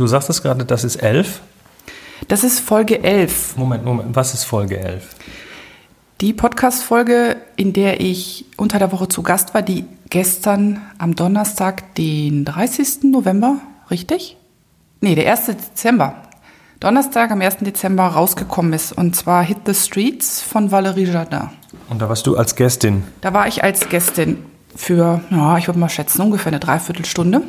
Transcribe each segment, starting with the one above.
Du sagst es gerade, das ist 11. Das ist Folge 11. Moment, Moment, was ist Folge 11? Die Podcast-Folge, in der ich unter der Woche zu Gast war, die gestern am Donnerstag, den 30. November, richtig? Nee, der 1. Dezember. Donnerstag am 1. Dezember rausgekommen ist. Und zwar Hit the Streets von Valérie Jardin. Und da warst du als Gästin? Da war ich als Gästin für, ja, ich würde mal schätzen, ungefähr eine Dreiviertelstunde.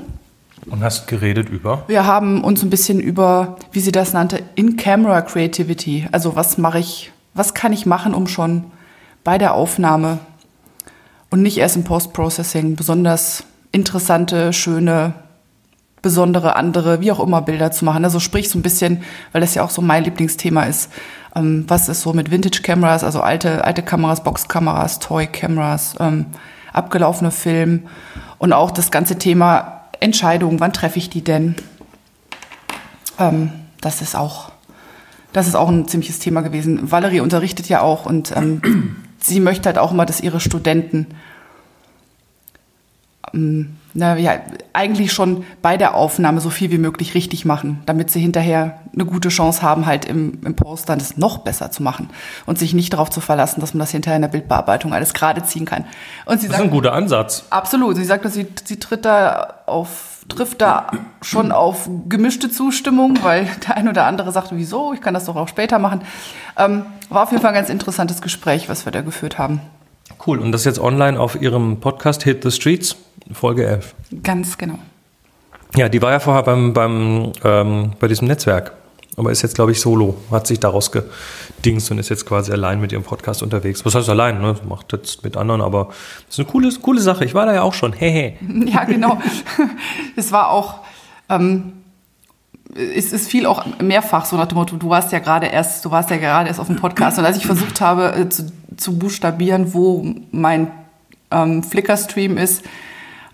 Und hast geredet über? Wir haben uns ein bisschen über, wie sie das nannte, In-Camera Creativity. Also was mache ich, was kann ich machen, um schon bei der Aufnahme und nicht erst im Post-Processing besonders interessante, schöne, besondere, andere, wie auch immer Bilder zu machen. Also sprich so ein bisschen, weil das ja auch so mein Lieblingsthema ist, ähm, was ist so mit Vintage-Cameras, also alte, alte Kameras, Boxkameras, Toy-Cameras, ähm, abgelaufene Film und auch das ganze Thema Entscheidungen, wann treffe ich die denn? Ähm, das ist auch, das ist auch ein ziemliches Thema gewesen. Valerie unterrichtet ja auch und ähm, sie möchte halt auch immer, dass ihre Studenten ähm, na ja, eigentlich schon bei der Aufnahme so viel wie möglich richtig machen, damit sie hinterher eine gute Chance haben, halt im, im Post dann das noch besser zu machen und sich nicht darauf zu verlassen, dass man das hinterher in der Bildbearbeitung alles gerade ziehen kann. Und sie Das ist sagt, ein guter Ansatz. absolut, sie sagt, dass sie, sie tritt da auf, trifft da schon auf gemischte Zustimmung, weil der ein oder andere sagt, wieso, ich kann das doch auch später machen. Ähm, war auf jeden Fall ein ganz interessantes Gespräch, was wir da geführt haben. Cool. Und das jetzt online auf ihrem Podcast Hit the Streets, Folge 11. Ganz genau. Ja, die war ja vorher beim, beim, ähm, bei diesem Netzwerk. Aber ist jetzt, glaube ich, solo. Hat sich daraus gedingst und ist jetzt quasi allein mit ihrem Podcast unterwegs. Was heißt allein? Ne? Macht jetzt mit anderen, aber das ist eine coole, coole Sache. Ich war da ja auch schon. Hehe. Ja, genau. es war auch, ähm, es ist viel auch mehrfach so nach dem Motto, du warst ja gerade erst, du warst ja gerade erst auf dem Podcast und als ich versucht habe äh, zu, zu buchstabieren, wo mein ähm, Flickr-Stream ist,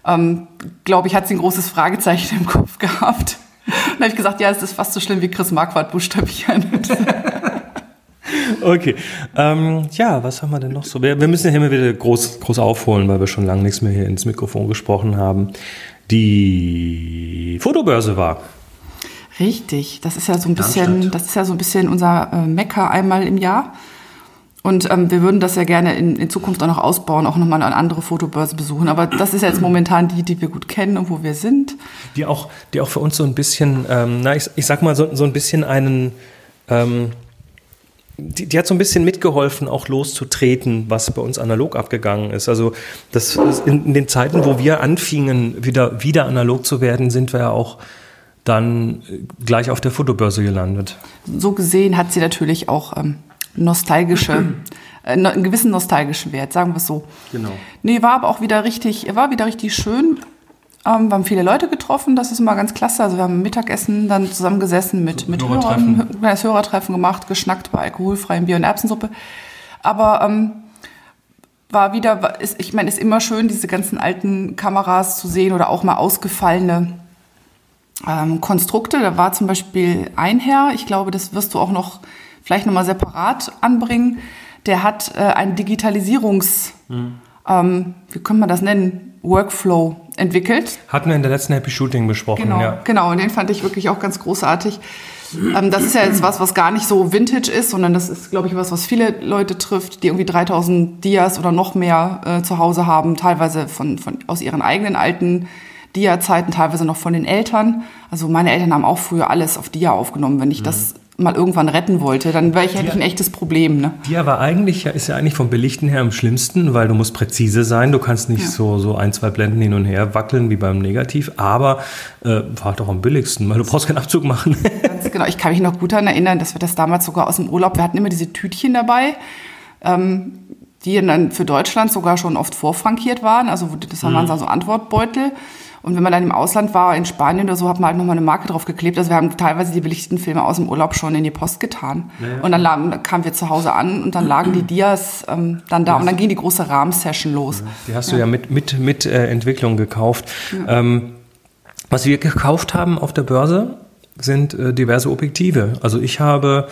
ähm, glaube ich, hat sie ein großes Fragezeichen im Kopf gehabt. Und habe ich gesagt, ja, es ist fast so schlimm wie Chris Marquardt buchstabieren. Okay. Ähm, ja, was haben wir denn noch so? Wir, wir müssen ja immer wieder groß, groß aufholen, weil wir schon lange nichts mehr hier ins Mikrofon gesprochen haben. Die Fotobörse war. Richtig, das ist ja so ein bisschen, das ist ja so ein bisschen unser äh, Mecker einmal im Jahr. Und ähm, wir würden das ja gerne in, in Zukunft auch noch ausbauen, auch nochmal eine andere Fotobörse besuchen. Aber das ist jetzt momentan die, die wir gut kennen und wo wir sind. Die auch, die auch für uns so ein bisschen, ähm, na, ich, ich sag mal, so, so ein bisschen einen, ähm, die, die hat so ein bisschen mitgeholfen, auch loszutreten, was bei uns analog abgegangen ist. Also das, das in, in den Zeiten, wo wir anfingen, wieder, wieder analog zu werden, sind wir ja auch dann gleich auf der Fotobörse gelandet. So gesehen hat sie natürlich auch ähm, nostalgische, äh, einen gewissen nostalgischen Wert, sagen wir es so. Genau. Nee, war aber auch wieder richtig, war wieder richtig schön. Ähm, wir haben viele Leute getroffen, das ist immer ganz klasse. Also wir haben Mittagessen dann zusammengesessen mit, mit Hörertreffen. Hörern, kleines Hörertreffen gemacht, geschnackt bei alkoholfreiem Bier und Erbsensuppe. Aber ähm, war wieder, war- ist, ich meine, ist immer schön, diese ganzen alten Kameras zu sehen oder auch mal ausgefallene ähm, Konstrukte. Da war zum Beispiel ein Herr, ich glaube, das wirst du auch noch vielleicht nochmal separat anbringen. Der hat äh, einen Digitalisierungs, ähm, wie können wir das nennen, Workflow entwickelt. Hatten wir in der letzten Happy Shooting besprochen, Genau, ja. genau. Und den fand ich wirklich auch ganz großartig. Ähm, das ist ja jetzt was, was gar nicht so Vintage ist, sondern das ist, glaube ich, was, was viele Leute trifft, die irgendwie 3000 Dias oder noch mehr äh, zu Hause haben, teilweise von, von, aus ihren eigenen alten Dia-Zeiten, teilweise noch von den Eltern. Also meine Eltern haben auch früher alles auf Dia aufgenommen. Wenn ich das mal irgendwann retten wollte, dann wäre ich, hätte ich ein echtes Problem. Ne? Die aber eigentlich ist ja eigentlich vom Belichten her am schlimmsten, weil du musst präzise sein. Du kannst nicht Ja. so, so ein, zwei Blenden hin und her wackeln wie beim Negativ, aber äh, war doch am billigsten, weil du brauchst keinen Abzug machen. Ganz genau. Ich kann mich noch gut daran erinnern, dass wir das damals sogar aus dem Urlaub, wir hatten immer diese Tütchen dabei, ähm, die dann für Deutschland sogar schon oft vorfrankiert waren. Also das waren dann so Antwortbeutel. Und wenn man dann im Ausland war, in Spanien oder so, hat man halt nochmal eine Marke drauf geklebt. Also wir haben teilweise die belichteten Filme aus dem Urlaub schon in die Post getan. Und dann lagen, kamen wir zu Hause an und dann lagen die Dias ähm, dann da. Und dann ging die große Rahmsession los. Die hast du ja mit, mit, mit äh, Entwicklung gekauft. Ähm, was wir gekauft haben auf der Börse sind äh, diverse Objektive. Also ich habe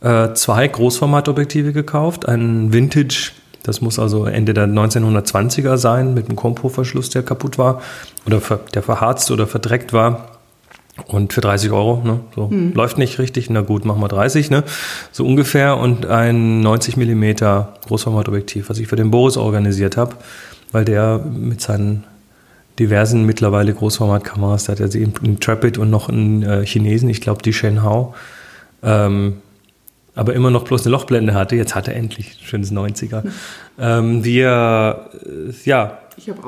äh, zwei Großformatobjektive gekauft, einen Vintage, das muss also Ende der 1920er sein, mit einem Kompo-Verschluss, der kaputt war oder der verharzt oder verdreckt war. Und für 30 Euro, ne? So hm. läuft nicht richtig, na gut, machen wir 30, ne? So ungefähr. Und ein 90 Millimeter Großformatobjektiv, was ich für den Boris organisiert habe, weil der mit seinen diversen mittlerweile Großformatkameras, da hat er sie in Trapid und noch einen äh, Chinesen, ich glaube die Shenhao, ähm, aber immer noch bloß eine Lochblende hatte. Jetzt hat er endlich ein schönes 90er. Hm. Ähm, wir, äh, ja,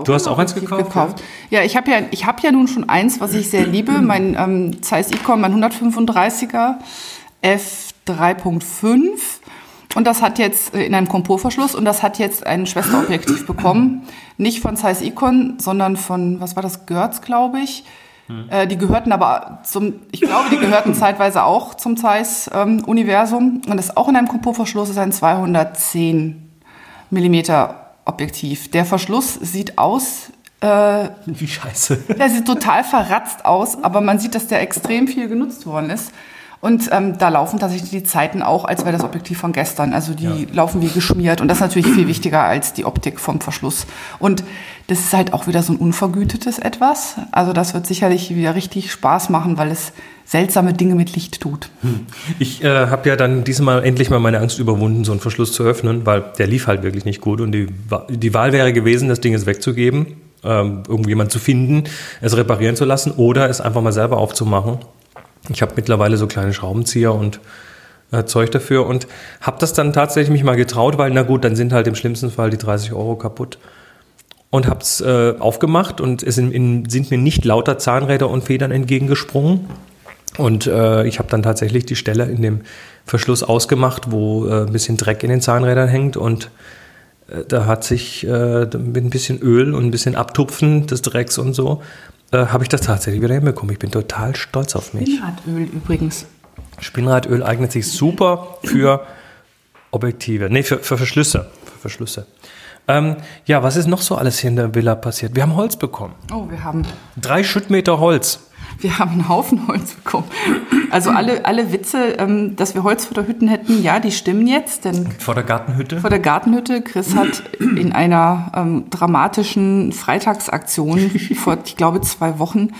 du hast auch eins gekauft? gekauft. Ja, ich habe ja, ich habe ja nun schon eins, was ich sehr liebe, mein ähm, Zeiss Icon, mein 135er f3.5. Und das hat jetzt äh, in einem Komportverschluss und das hat jetzt ein Schwesterobjektiv bekommen. Nicht von Zeiss Icon, sondern von, was war das, Görz, glaube ich. Hm. Äh, die gehörten aber zum, ich glaube, die gehörten zeitweise auch zum Zeiss-Universum. Ähm, und das auch in einem Komportverschluss ist ein 210 Millimeter Objektiv. Der Verschluss sieht aus. Äh, Wie scheiße. Der sieht total verratzt aus, aber man sieht, dass der extrem viel genutzt worden ist. Und ähm, da laufen tatsächlich die Zeiten auch, als wäre das Objektiv von gestern. Also die ja. laufen wie geschmiert. Und das ist natürlich viel wichtiger als die Optik vom Verschluss. Und das ist halt auch wieder so ein unvergütetes etwas. Also das wird sicherlich wieder richtig Spaß machen, weil es seltsame Dinge mit Licht tut. Hm. Ich äh, habe ja dann diesmal endlich mal meine Angst überwunden, so einen Verschluss zu öffnen, weil der lief halt wirklich nicht gut. Und die, die Wahl wäre gewesen, das Ding jetzt wegzugeben, ähm, irgendjemand zu finden, es reparieren zu lassen oder es einfach mal selber aufzumachen ich habe mittlerweile so kleine Schraubenzieher und äh, Zeug dafür und habe das dann tatsächlich mich mal getraut, weil na gut, dann sind halt im schlimmsten Fall die 30 Euro kaputt. Und habe es äh, aufgemacht und es in, in, sind mir nicht lauter Zahnräder und Federn entgegengesprungen. Und äh, ich habe dann tatsächlich die Stelle in dem Verschluss ausgemacht, wo äh, ein bisschen Dreck in den Zahnrädern hängt und äh, da hat sich äh, mit ein bisschen Öl und ein bisschen Abtupfen des Drecks und so äh, habe ich das tatsächlich wieder hinbekommen. Ich bin total stolz auf mich. Spinnradöl übrigens. Spinnradöl eignet sich super für Objektive. Nee, für, für Verschlüsse. Für Verschlüsse. Ähm, ja, was ist noch so alles hier in der Villa passiert? Wir haben Holz bekommen. Oh, wir haben. Drei Schüttmeter Holz. Wir haben einen Haufen Holz bekommen. Also alle, alle Witze, ähm, dass wir Holz vor der Hütten hätten, ja, die stimmen jetzt. Denn vor der Gartenhütte? Vor der Gartenhütte. Chris hat in einer ähm, dramatischen Freitagsaktion vor, ich glaube, zwei Wochen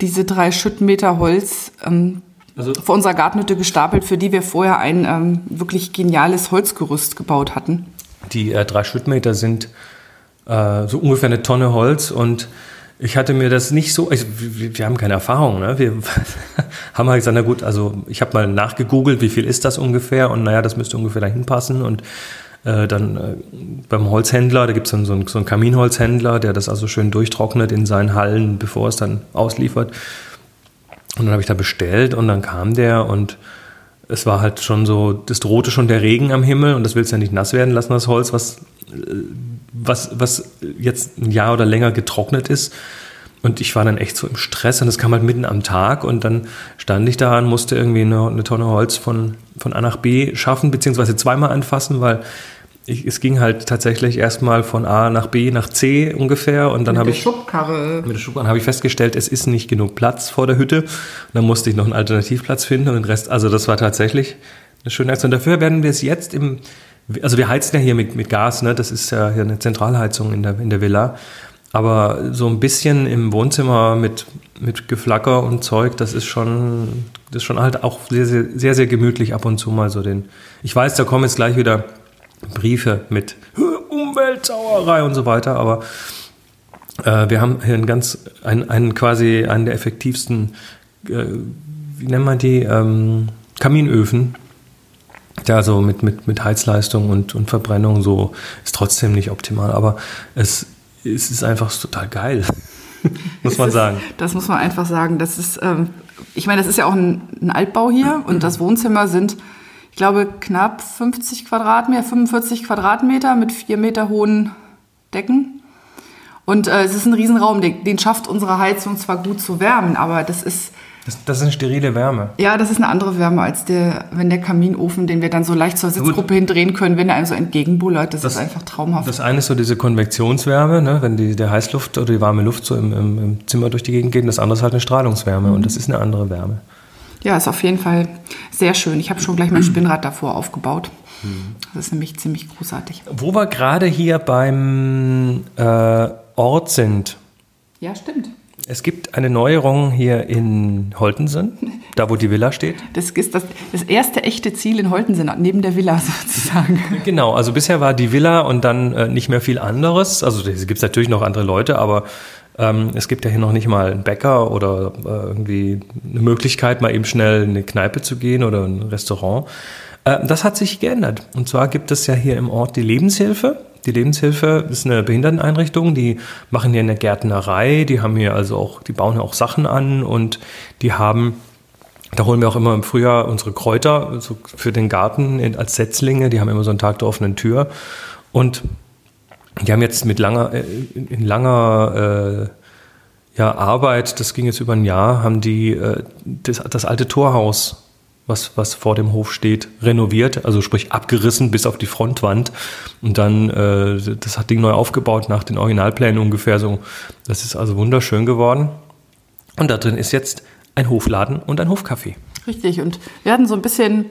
diese drei Schüttmeter Holz ähm, also, vor unserer Gartenhütte gestapelt, für die wir vorher ein ähm, wirklich geniales Holzgerüst gebaut hatten. Die äh, drei Schüttmeter sind äh, so ungefähr eine Tonne Holz und ich hatte mir das nicht so, also wir, wir haben keine Erfahrung, ne? Wir haben halt gesagt, na gut, also ich habe mal nachgegoogelt, wie viel ist das ungefähr und naja, das müsste ungefähr dahin passen und äh, dann äh, beim Holzhändler, da gibt es so einen, so einen Kaminholzhändler, der das also schön durchtrocknet in seinen Hallen, bevor es dann ausliefert. Und dann habe ich da bestellt und dann kam der und es war halt schon so, das drohte schon der Regen am Himmel und das willst du ja nicht nass werden lassen, das Holz, was, was, was jetzt ein Jahr oder länger getrocknet ist. Und ich war dann echt so im Stress und es kam halt mitten am Tag und dann stand ich da und musste irgendwie eine, eine Tonne Holz von, von A nach B schaffen, beziehungsweise zweimal anfassen, weil ich, es ging halt tatsächlich erstmal von A nach B nach C ungefähr und dann habe ich Schubkarre. mit der Schubkarre habe ich festgestellt, es ist nicht genug Platz vor der Hütte. Und dann musste ich noch einen Alternativplatz finden und den Rest, also das war tatsächlich eine schöne Aktion. Dafür werden wir es jetzt im, also wir heizen ja hier mit, mit Gas, ne? das ist ja hier eine Zentralheizung in der, in der Villa. Aber so ein bisschen im Wohnzimmer mit, mit Geflacker und Zeug, das ist schon, das ist schon halt auch sehr, sehr, sehr, sehr gemütlich ab und zu mal so den. Ich weiß, da kommen jetzt gleich wieder Briefe mit Umweltsauerei und so weiter, aber äh, wir haben hier einen ganz, einen, einen quasi einen der effektivsten, äh, wie nennt man die, ähm, Kaminöfen, der so mit, mit, mit Heizleistung und, und Verbrennung so ist trotzdem nicht optimal, aber es, es ist einfach total geil. muss man sagen. Das muss man einfach sagen. Das ist, ähm, ich meine, das ist ja auch ein, ein Altbau hier und das Wohnzimmer sind glaube, knapp 50 Quadratmeter, 45 Quadratmeter mit vier Meter hohen Decken. Und äh, es ist ein Riesenraum, den, den schafft unsere Heizung zwar gut zu wärmen, aber das ist... Das, das ist eine sterile Wärme. Ja, das ist eine andere Wärme als der, wenn der Kaminofen, den wir dann so leicht zur Sitzgruppe hindrehen können, wenn er einem so entgegenbullert. Das, das, ist einfach traumhaft. Das eine ist so diese Konvektionswärme, ne, wenn die, der Heißluft oder die warme Luft so im, im, im Zimmer durch die Gegend geht. Und das andere ist halt eine Strahlungswärme mhm. und das ist eine andere Wärme. Ja, ist auf jeden Fall sehr schön. Ich habe schon gleich mein Spinnrad davor aufgebaut. Das ist nämlich ziemlich großartig. Wo wir gerade hier beim äh, Ort sind. Ja, stimmt. Es gibt eine Neuerung hier in Holtensen, da wo die Villa steht. Das ist das, das erste echte Ziel in Holtensen, neben der Villa sozusagen. Genau, also bisher war die Villa und dann äh, nicht mehr viel anderes. Also es gibt natürlich noch andere Leute, aber ähm, es gibt ja hier noch nicht mal einen Bäcker oder äh, irgendwie eine Möglichkeit, mal eben schnell in eine Kneipe zu gehen oder ein Restaurant. Äh, das hat sich geändert. Und zwar gibt es ja hier im Ort die Lebenshilfe. Die Lebenshilfe. Ist eine Behinderteneinrichtung, die machen hier eine Gärtnerei, die haben hier also auch, die bauen auch Sachen an und die haben, da holen wir auch immer im Frühjahr unsere Kräuter also für den Garten als Setzlinge, die haben immer so einen Tag der offenen Tür. Und die haben jetzt mit langer, äh, in langer äh, ja, Arbeit, das ging jetzt über ein Jahr, haben die äh, das, das alte Torhaus was, was vor dem Hof steht, renoviert, also sprich abgerissen bis auf die Frontwand. Und dann äh, das hat Ding neu aufgebaut nach den Originalplänen ungefähr so. Das ist also wunderschön geworden. Und da drin ist jetzt ein Hofladen und ein Hofcafé. Richtig. Und wir hatten so ein bisschen,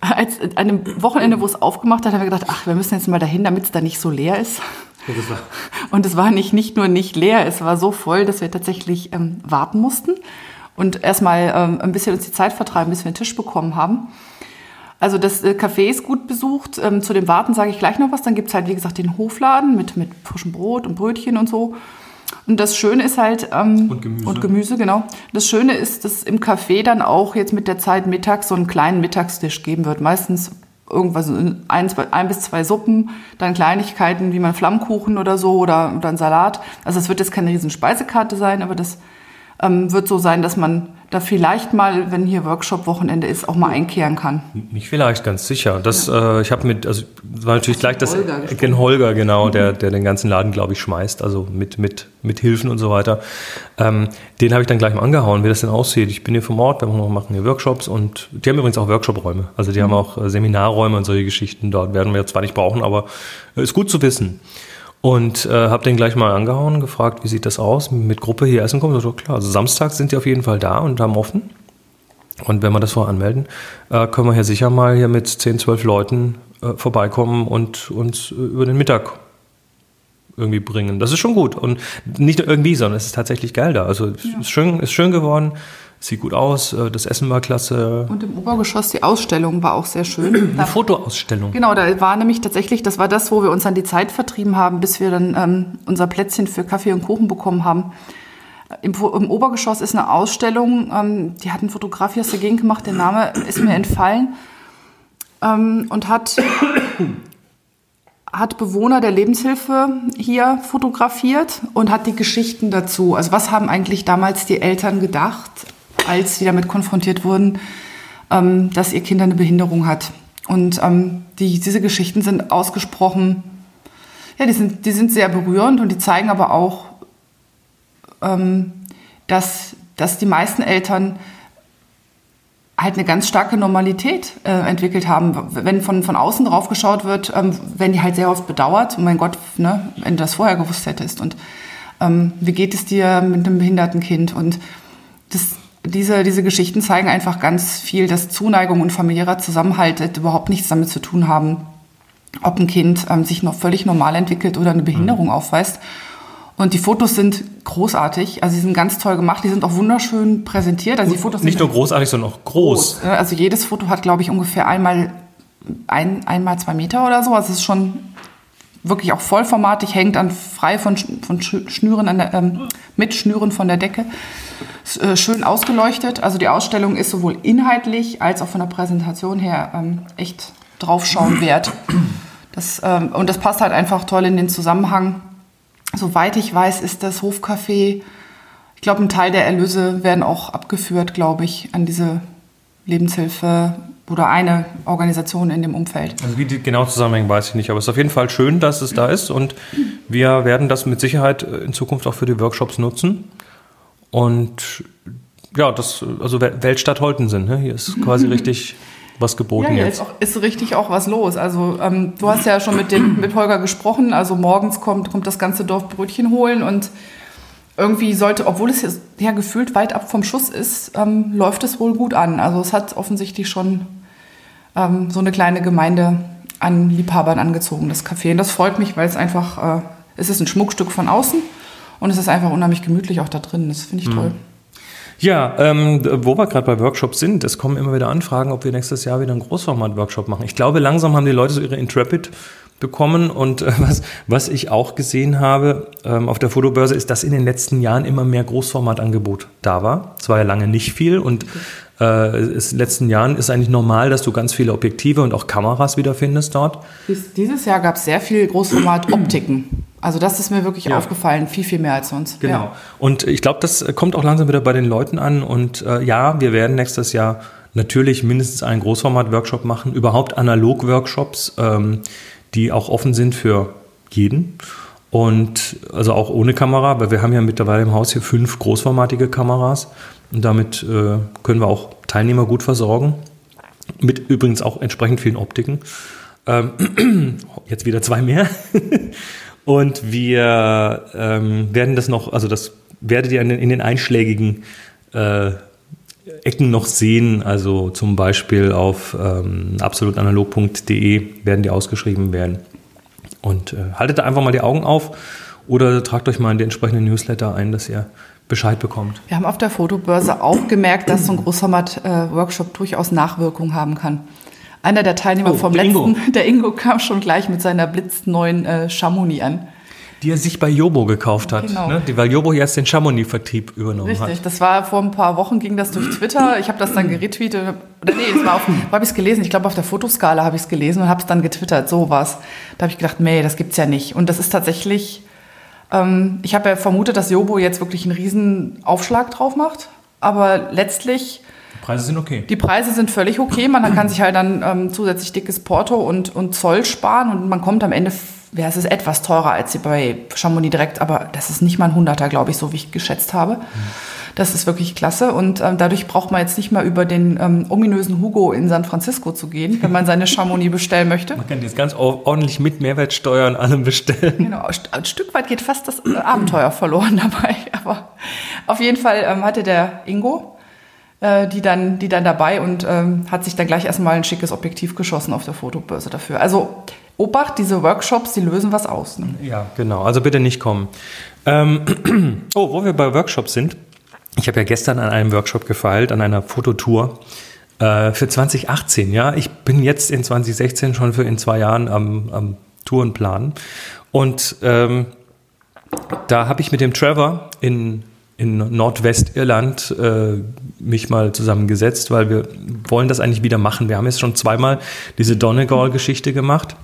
als an einem Wochenende, wo es aufgemacht hat, haben wir gedacht, ach, wir müssen jetzt mal dahin, damit es da nicht so leer ist. Und es war nicht, nicht nur nicht leer, es war so voll, dass wir tatsächlich ähm, warten mussten und erstmal ähm, ein bisschen uns die Zeit vertreiben, bis wir einen Tisch bekommen haben. Also das äh, Café ist gut besucht. Ähm, zu dem Warten sage ich gleich noch was. Dann gibt es halt, wie gesagt, den Hofladen mit, mit frischem Brot und Brötchen und so. Und das Schöne ist halt. Ähm, und Gemüse. Und Gemüse, genau. Das Schöne ist, dass im Café dann auch jetzt mit der Zeit mittags so einen kleinen Mittagstisch geben wird. Meistens irgendwas, ein, zwei, ein bis zwei Suppen, dann Kleinigkeiten wie man Flammkuchen oder so oder, oder ein Salat. Also es wird jetzt keine riesen Speisekarte sein, aber das ähm, wird so sein, dass man da vielleicht mal, wenn hier Workshop-Wochenende ist, auch mal einkehren kann. Nicht vielleicht, ganz sicher. Das, ja. äh, ich habe mit, also war natürlich gleich das Holger, Ken Holger genau, mhm. der, der den ganzen Laden, glaube ich, schmeißt, also mit, mit, mit Hilfen und so weiter. Ähm, den habe ich dann gleich mal angehauen, wie das denn aussieht. Ich bin hier vom Ort, wir machen hier Workshops und die haben übrigens auch Workshop-Räume. Also die mhm. haben auch äh, Seminarräume und solche Geschichten. Dort werden wir zwar nicht brauchen, aber äh, ist gut zu wissen. Und äh, habe den gleich mal angehauen, gefragt, wie sieht das aus, mit Gruppe hier essen kommen. So, klar, also samstags sind die auf jeden Fall da und haben offen. Und wenn wir das vorher anmelden, äh, können wir hier sicher mal hier mit 10, 12 Leuten äh, vorbeikommen und uns über den Mittag irgendwie bringen. Das ist schon gut. Und nicht nur irgendwie, sondern es ist tatsächlich geil da. Also ja. ist, schön, ist schön geworden sieht gut aus, äh, das Essen war klasse. Und im Obergeschoss die Ausstellung war auch sehr schön. Eine Fotoausstellung. Genau, da war nämlich tatsächlich, das war das, wo wir uns dann die Zeit vertrieben haben, bis wir dann ähm, unser Plätzchen für Kaffee und Kuchen bekommen haben. Im, im Obergeschoss ist eine Ausstellung, ähm, die hat ein Fotograf hier aus der Gegend gemacht, der Name ist mir entfallen, ähm, und hat hat Bewohner der Lebenshilfe hier fotografiert und hat die Geschichten dazu. Also was haben eigentlich damals die Eltern gedacht, als sie damit konfrontiert wurden, ähm, dass ihr Kind eine Behinderung hat. Und ähm, die, diese Geschichten sind ausgesprochen, ja, die sind, die sind sehr berührend und die zeigen aber auch, ähm, dass, dass die meisten Eltern halt eine ganz starke Normalität äh, entwickelt haben. Wenn von, von außen drauf geschaut wird, ähm, werden die halt sehr oft bedauert. Oh mein Gott, ne, wenn du das vorher gewusst hättest. Und ähm, wie geht es dir mit einem behinderten Kind? Und das, diese, diese Geschichten zeigen einfach ganz viel, dass Zuneigung und familiärer Zusammenhalt überhaupt nichts damit zu tun haben, ob ein Kind ähm, sich noch völlig normal entwickelt oder eine Behinderung mhm. aufweist. Und die Fotos sind großartig, also sie sind ganz toll gemacht, die sind auch wunderschön präsentiert. Also die Fotos Nicht nur großartig, sondern auch groß. groß. Also jedes Foto hat, glaube ich, ungefähr einmal, ein, einmal zwei Meter oder so. Also es ist schon wirklich auch vollformatig, hängt an frei von, von Schnüren an der, ähm, mit Schnüren von der Decke. Äh, schön ausgeleuchtet. Also die Ausstellung ist sowohl inhaltlich als auch von der Präsentation her ähm, echt draufschauen wert. Das, ähm, und das passt halt einfach toll in den Zusammenhang. Soweit ich weiß, ist das Hofcafé, ich glaube, ein Teil der Erlöse werden auch abgeführt, glaube ich, an diese Lebenshilfe oder eine Organisation in dem Umfeld. Also wie die genau zusammenhängen, weiß ich nicht. Aber es ist auf jeden Fall schön, dass es da ist und wir werden das mit Sicherheit in Zukunft auch für die Workshops nutzen. Und ja, das, also Weltstadt Holtensen, ne? hier ist quasi richtig was geboten ja, jetzt. Ist, ist richtig auch was los. Also ähm, du hast ja schon mit, dem, mit Holger gesprochen. Also morgens kommt, kommt das ganze Dorf Brötchen holen und irgendwie sollte, obwohl es ja gefühlt weit ab vom Schuss ist, ähm, läuft es wohl gut an. Also es hat offensichtlich schon ähm, so eine kleine Gemeinde an Liebhabern angezogen, das Café. Und das freut mich, weil es einfach, äh, es ist ein Schmuckstück von außen Und es ist einfach unheimlich gemütlich auch da drin. Das finde ich toll. Ja, ähm, wo wir gerade bei Workshops sind, es kommen immer wieder Anfragen, ob wir nächstes Jahr wieder einen Großformat-Workshop machen. Ich glaube, langsam haben die Leute so ihre Intrepid bekommen und äh, was, was ich auch gesehen habe ähm, auf der Fotobörse ist, dass in den letzten Jahren immer mehr Großformatangebot da war. Es war ja lange nicht viel und äh, in den letzten Jahren ist eigentlich normal, dass du ganz viele Objektive und auch Kameras wiederfindest dort. Dies, dieses Jahr gab es sehr viel Großformat-Optiken. Also das ist mir wirklich Ja. aufgefallen, viel, viel mehr als sonst. Genau. Ja. Und ich glaube, das kommt auch langsam wieder bei den Leuten an. Und äh, ja, wir werden nächstes Jahr natürlich mindestens einen Großformat-Workshop machen, überhaupt Analog-Workshops, ähm, die auch offen sind für jeden. Und also auch ohne Kamera, weil wir haben ja mittlerweile im Haus hier fünf großformatige Kameras. Und damit äh, können wir auch Teilnehmer gut versorgen. Mit übrigens auch entsprechend vielen Optiken. Ähm, jetzt wieder zwei mehr. Und wir ähm, werden das noch, also das werdet ihr in den, in den einschlägigen äh, Ecken noch sehen. Also zum Beispiel auf ähm, absolutanalog.de werden die ausgeschrieben werden. Und äh, haltet da einfach mal die Augen auf oder tragt euch mal in die entsprechenden Newsletter ein, dass ihr Bescheid bekommt. Wir haben auf der Fotobörse auch gemerkt, dass so ein Großformat-Workshop durchaus Nachwirkung haben kann. Einer der Teilnehmer Oh, vom der letzten, Ingo. der Ingo, kam schon gleich mit seiner blitzneuen äh, Chamonix an. Die er sich bei Jobo gekauft hat, Genau. ne? die, weil Jobo jetzt den Chamonix-Vertrieb übernommen Richtig, hat. das war vor ein paar Wochen, ging das durch Twitter. Ich habe das dann geretweetet. Oder nee, das war auf, wo habe ich es gelesen? Ich glaube, auf der Fotoskala habe ich es gelesen und habe es dann getwittert. So war's. Da habe ich gedacht, nee, das gibt's ja nicht. Und das ist tatsächlich, ähm, ich habe ja vermutet, dass Jobo jetzt wirklich einen riesen Aufschlag drauf macht. Aber letztlich, Preise sind okay. die Preise sind völlig okay. Man kann sich halt dann ähm, zusätzlich dickes Porto und, und Zoll sparen und man kommt am Ende, ja, es ist etwas teurer als bei Chamonix direkt, aber das ist nicht mal ein Hunderter, glaube ich, so wie ich geschätzt habe. Das ist wirklich klasse und ähm, dadurch braucht man jetzt nicht mal über den ähm, ominösen Hugo in San Francisco zu gehen, wenn man seine Chamonix bestellen möchte. Man kann jetzt ganz or- ordentlich mit Mehrwertsteuer und allem bestellen. Genau, st- ein Stück weit geht fast das äh, Abenteuer verloren dabei. Aber auf jeden Fall ähm, hatte der Ingo äh, die, dann, die dann dabei und ähm, hat sich dann gleich erstmal ein schickes Objektiv geschossen auf der Fotobörse dafür. Also Obacht, diese Workshops, die lösen was aus. Ne? Ja, genau. Also bitte nicht kommen. Ähm, oh, wo wir bei Workshops sind. Ich habe ja gestern an einem Workshop gefeilt, an einer Fototour äh, für 2018. Ja, ich bin jetzt in 2016 schon für in zwei Jahren am, am Tourenplan. Und ähm, da habe ich mit dem Trevor in, in Nordwestirland äh, mich mal zusammengesetzt, weil wir wollen das eigentlich wieder machen. Wir haben jetzt schon zweimal diese Donegal-Geschichte gemacht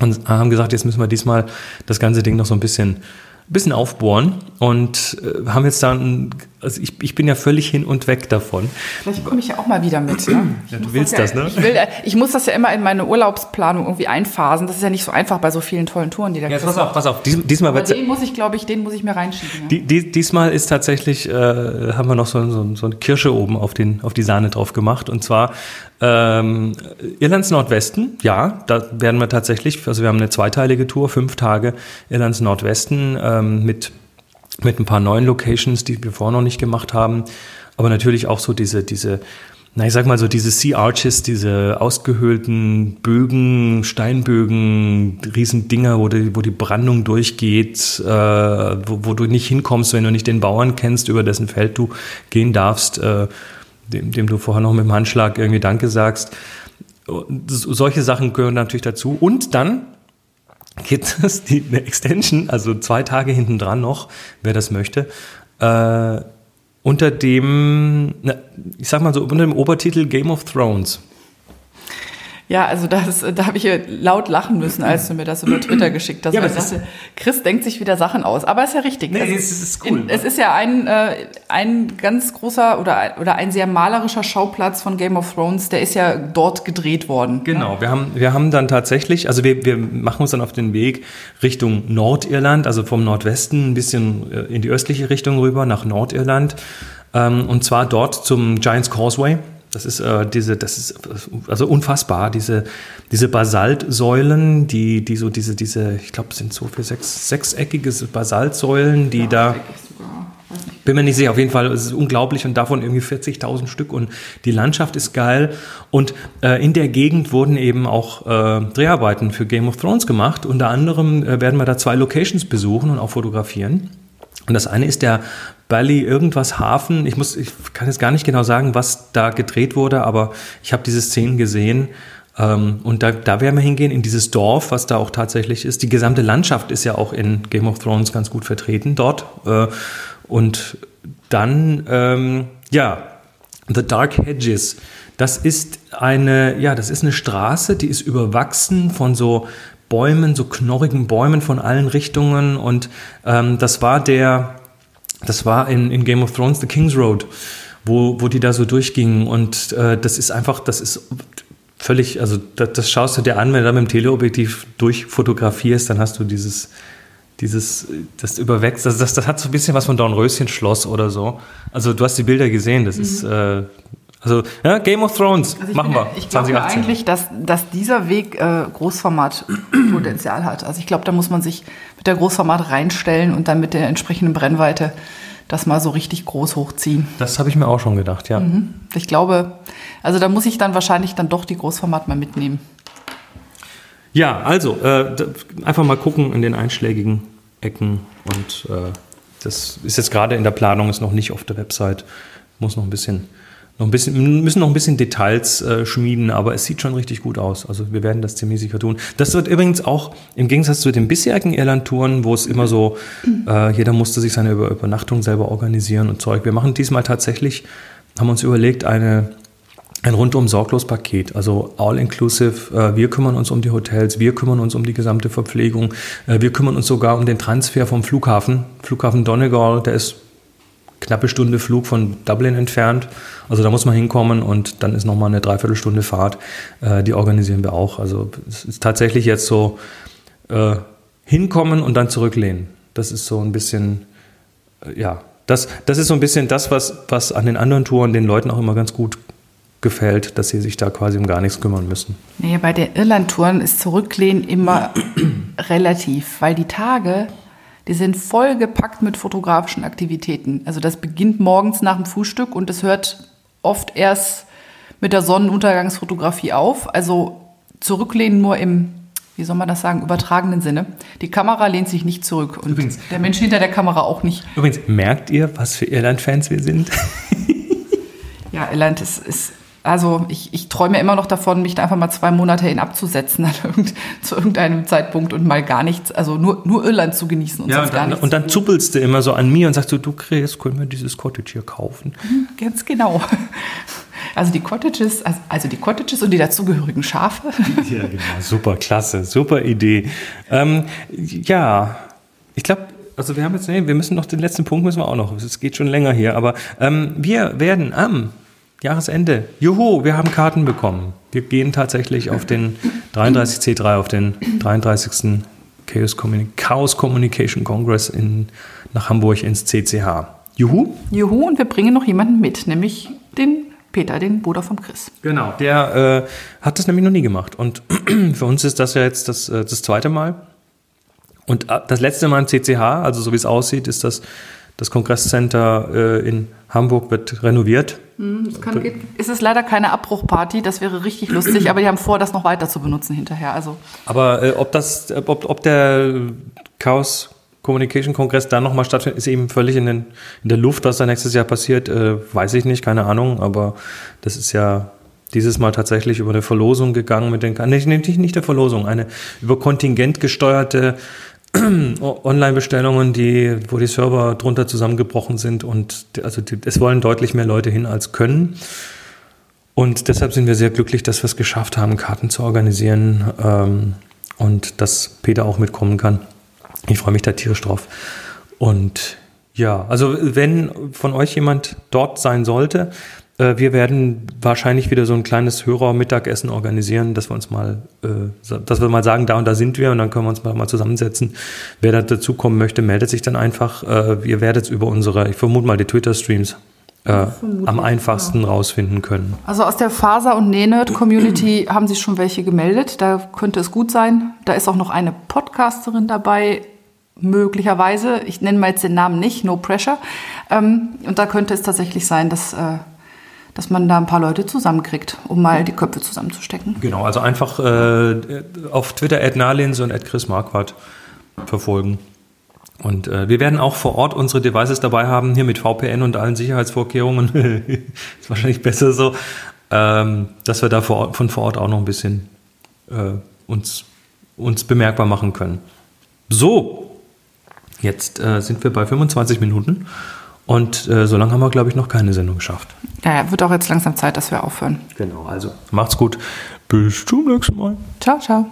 und haben gesagt, jetzt müssen wir diesmal das ganze Ding noch so ein bisschen, bisschen aufbohren und äh, haben jetzt dann, also ich, ich bin ja völlig hin und weg davon. Vielleicht komme ich ja auch mal wieder mit. Ne? Ja, du willst ja, das, ne? Ich, will, äh, ich muss das ja immer in meine Urlaubsplanung irgendwie einphasen. Das ist ja nicht so einfach bei so vielen tollen Touren, die da Jetzt pass auf, pass auf, Dies, diesmal Aber den muss ich, glaube ich, den muss ich mir reinschieben. Ja. Die, die, diesmal ist tatsächlich, äh, haben wir noch so, so, so eine Kirsche oben auf, den, auf die Sahne drauf gemacht. Und zwar ähm, Irlands Nordwesten, ja, da werden wir tatsächlich, also wir haben eine zweiteilige Tour, fünf Tage Irlands Nordwesten ähm, mit, mit ein paar neuen Locations, die wir vorher noch nicht gemacht haben. Aber natürlich auch so diese, diese na, ich sag mal so diese Sea Arches, diese ausgehöhlten Bögen, Steinbögen, Riesendinger, wo die, wo die Brandung durchgeht, äh, wo, wo du nicht hinkommst, wenn du nicht den Bauern kennst, über dessen Feld du gehen darfst, äh, dem, dem du vorher noch mit dem Handschlag irgendwie Danke sagst. Solche Sachen gehören natürlich dazu. Und dann gibt es die, eine Extension, also zwei Tage hinten dran noch, wer das möchte, äh, unter dem, ich sag mal so, unter dem Obertitel Game of Thrones. Ja, also das, da habe ich laut lachen müssen, als du mir das über Twitter geschickt hast. Ja, aber dachte, Chris denkt sich wieder Sachen aus. Aber ist ja richtig. Nee, Also es ist- cool. In, es ist ja ein, äh, ein ganz großer oder, ein- oder ein sehr malerischer Schauplatz von Game of Thrones. Der ist ja dort gedreht worden. Genau, wir haben, wir haben dann tatsächlich, also wir, wir machen uns dann auf den Weg Richtung Nordirland, also vom Nordwesten ein bisschen äh, in die östliche Richtung rüber nach Nordirland. Ähm, und zwar dort zum Giants Causeway. Das ist äh, diese, das ist also unfassbar, diese, diese Basaltsäulen, die, die so diese, diese, ich glaube, es sind so für sechs, sechseckige Basaltsäulen, die da. Bin mir nicht sicher, auf jeden Fall es ist es unglaublich und davon irgendwie 40.000 Stück und die Landschaft ist geil und äh, in der Gegend wurden eben auch äh, Dreharbeiten für Game of Thrones gemacht. Unter anderem äh, werden wir da zwei Locations besuchen und auch fotografieren. Und das eine ist der Bali irgendwas Hafen. Ich muss, ich kann jetzt gar nicht genau sagen, was da gedreht wurde, aber ich habe diese Szenen gesehen. Ähm, und da, da werden wir hingehen, in dieses Dorf, was da auch tatsächlich ist. Die gesamte Landschaft ist ja auch in Game of Thrones ganz gut vertreten dort. Äh, und dann, ähm, ja, The Dark Hedges. Das ist eine, ja, das ist eine Straße, die ist überwachsen von so Bäumen, so knorrigen Bäumen von allen Richtungen. Und ähm, das war der, das war in, in Game of Thrones The King's Road, wo, wo die da so durchgingen. Und äh, das ist einfach, das ist völlig, also das, das schaust du dir an, wenn du da mit dem Teleobjektiv durchfotografierst, dann hast du dieses, dieses, das überwächst, das, das, das hat so ein bisschen was von Dornröschen-Schloss oder so. Also du hast die Bilder gesehen, das mhm. ist, äh, also ja, Game of Thrones, also machen finde, wir. Ich glaube eigentlich, dass, dass dieser Weg äh, Großformatpotenzial hat. Also ich glaube, da muss man sich mit der Großformat reinstellen und dann mit der entsprechenden Brennweite das mal so richtig groß hochziehen. Das habe ich mir auch schon gedacht, ja. Mhm. Ich glaube, also da muss ich dann wahrscheinlich dann doch die Großformat mal mitnehmen. Ja, also äh, einfach mal gucken in den einschlägigen Ecken und äh, das ist jetzt gerade in der Planung, ist noch nicht auf der Website, muss noch ein bisschen noch ein bisschen, müssen noch ein bisschen Details äh, schmieden, aber es sieht schon richtig gut aus. Also wir werden das ziemlich sicher tun. Das wird übrigens auch im Gegensatz zu den bisherigen Irland-Touren, wo es immer so, äh, jeder musste sich seine Über Übernachtung selber organisieren und Zeug. Wir machen diesmal tatsächlich, haben uns überlegt, eine, ein rundum sorglos Paket, also all inclusive. Äh, wir kümmern uns um die Hotels, wir kümmern uns um die gesamte Verpflegung, äh, wir kümmern uns sogar um den Transfer vom Flughafen. Flughafen Donegal, der ist knappe Stunde Flug von Dublin entfernt. Also da muss man hinkommen und dann ist nochmal eine Dreiviertelstunde Fahrt. Äh, die organisieren wir auch. Also es ist tatsächlich jetzt so äh, hinkommen und dann zurücklehnen. Das ist so ein bisschen, äh, ja, das, das ist so ein bisschen das, was, was an den anderen Touren den Leuten auch immer ganz gut gefällt, dass sie sich da quasi um gar nichts kümmern müssen. Nee, bei den Irland-Touren ist Zurücklehnen immer relativ, weil die Tage die sind vollgepackt mit fotografischen Aktivitäten. Also das beginnt morgens nach dem Frühstück und es hört oft erst mit der Sonnenuntergangsfotografie auf. Also zurücklehnen nur im, wie soll man das sagen, übertragenen Sinne. Die Kamera lehnt sich nicht zurück und Übrigens, der Mensch hinter der Kamera auch nicht. Übrigens, merkt ihr, was für Irland-Fans wir sind? ja, Irland ist, ist also ich, ich träume immer noch davon, mich da einfach mal zwei Monate hin abzusetzen irgend, zu irgendeinem Zeitpunkt und mal gar nichts, also nur, nur Irland zu genießen und ja, sonst und dann, gar nichts. Und dann zuppelst du immer so an mir und sagst du, du Chris, können wir dieses Cottage hier kaufen? Mhm, ganz genau. Also die Cottages, also, also die Cottages und die dazugehörigen Schafe. Ja, genau, super, klasse, super Idee. Ähm, ja, ich glaube, also wir haben jetzt, nee, wir müssen noch den letzten Punkt müssen wir auch noch. Es geht schon länger hier, aber ähm, wir werden am Jahresende. Juhu, wir haben Karten bekommen. Wir gehen tatsächlich auf den 33C3, auf den 33. Chaos, Communi Chaos Communication Congress in, nach Hamburg ins CCH. Juhu. Juhu, und wir bringen noch jemanden mit, nämlich den Peter, den Bruder vom Chris. Genau, der äh, hat das nämlich noch nie gemacht. Und für uns ist das ja jetzt das, äh, das zweite Mal. Und äh, das letzte Mal im CCH, also so wie es aussieht, ist das das Kongresscenter äh, in Hamburg wird renoviert. Es kann, ist es leider keine Abbruchparty, das wäre richtig lustig, aber die haben vor, das noch weiter zu benutzen hinterher. Also. Aber äh, ob, das, ob, ob der Chaos Communication Kongress dann nochmal stattfindet, ist eben völlig in, den, in der Luft. Was da nächstes Jahr passiert, äh, weiß ich nicht, keine Ahnung. Aber das ist ja dieses Mal tatsächlich über eine Verlosung gegangen mit den, nicht, nicht, nicht der Verlosung, eine über Kontingent gesteuerte Online-Bestellungen, die, wo die Server drunter zusammengebrochen sind und also die, es wollen deutlich mehr Leute hin als können. Und deshalb sind wir sehr glücklich, dass wir es geschafft haben, Karten zu organisieren ähm, und dass Peter auch mitkommen kann. Ich freue mich da tierisch drauf. Und ja, also wenn von euch jemand dort sein sollte, äh, wir werden wahrscheinlich wieder so ein kleines Hörermittagessen organisieren, dass wir uns mal, äh, dass wir mal sagen, da und da sind wir und dann können wir uns mal, mal zusammensetzen. Wer da dazukommen möchte, meldet sich dann einfach. Äh, ihr werdet es über unsere, ich vermute mal die Twitter-Streams äh, am einfachsten ja. rausfinden können. Also aus der Faser- und Nähnerd-Community haben sich schon welche gemeldet. Da könnte es gut sein. Da ist auch noch eine Podcasterin dabei, möglicherweise. Ich nenne mal jetzt den Namen nicht, no pressure. Ähm, und da könnte es tatsächlich sein, dass äh, dass man da ein paar Leute zusammenkriegt, um mal die Köpfe zusammenzustecken. Genau, also einfach äh, auf Twitter at Nalins und at Chris Marquardt verfolgen. Und äh, wir werden auch vor Ort unsere Devices dabei haben, hier mit VPN und allen Sicherheitsvorkehrungen. ist wahrscheinlich besser so, ähm, dass wir da vor von vor Ort auch noch ein bisschen äh, uns, uns bemerkbar machen können. So, jetzt äh, sind wir bei 25 Minuten und äh, so lange haben wir, glaube ich, noch keine Sendung geschafft. Ja, wird auch jetzt langsam Zeit, dass wir aufhören. Genau, also macht's gut. Bis zum nächsten Mal. Ciao, ciao.